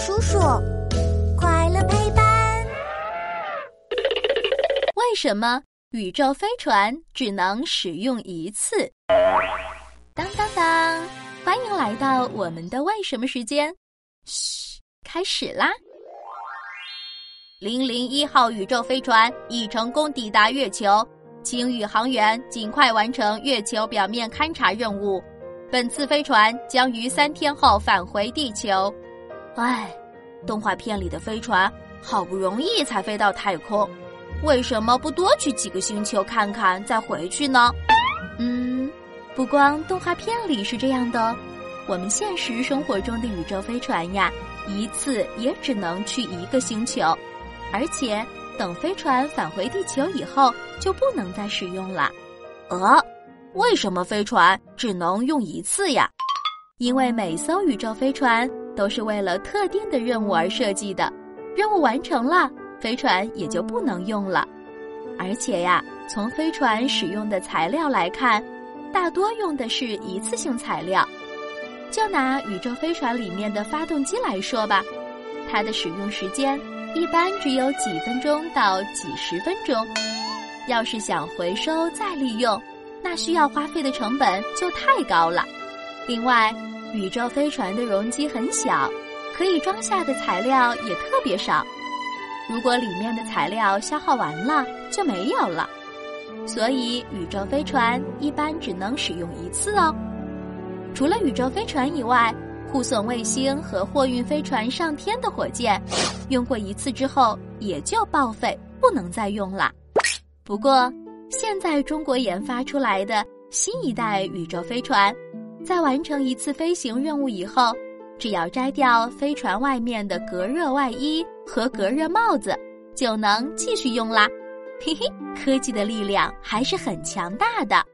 叔叔，快乐陪伴。为什么宇宙飞船只能使用一次？当当当！欢迎来到我们的为什么时间。嘘，开始啦！零零一号宇宙飞船已成功抵达月球，请宇航员尽快完成月球表面勘察任务。本次飞船将于三天后返回地球。唉，动画片里的飞船好不容易才飞到太空，为什么不多去几个星球看看再回去呢？嗯，不光动画片里是这样的，我们现实生活中的宇宙飞船呀，一次也只能去一个星球，而且等飞船返回地球以后就不能再使用了。呃，为什么飞船只能用一次呀？因为每艘宇宙飞船。都是为了特定的任务而设计的，任务完成了，飞船也就不能用了。而且呀，从飞船使用的材料来看，大多用的是一次性材料。就拿宇宙飞船里面的发动机来说吧，它的使用时间一般只有几分钟到几十分钟。要是想回收再利用，那需要花费的成本就太高了。另外，宇宙飞船的容积很小，可以装下的材料也特别少。如果里面的材料消耗完了，就没有了。所以宇宙飞船一般只能使用一次哦。除了宇宙飞船以外，护送卫星和货运飞船上天的火箭，用过一次之后也就报废，不能再用了。不过，现在中国研发出来的新一代宇宙飞船。在完成一次飞行任务以后，只要摘掉飞船外面的隔热外衣和隔热帽子，就能继续用啦。嘿嘿，科技的力量还是很强大的。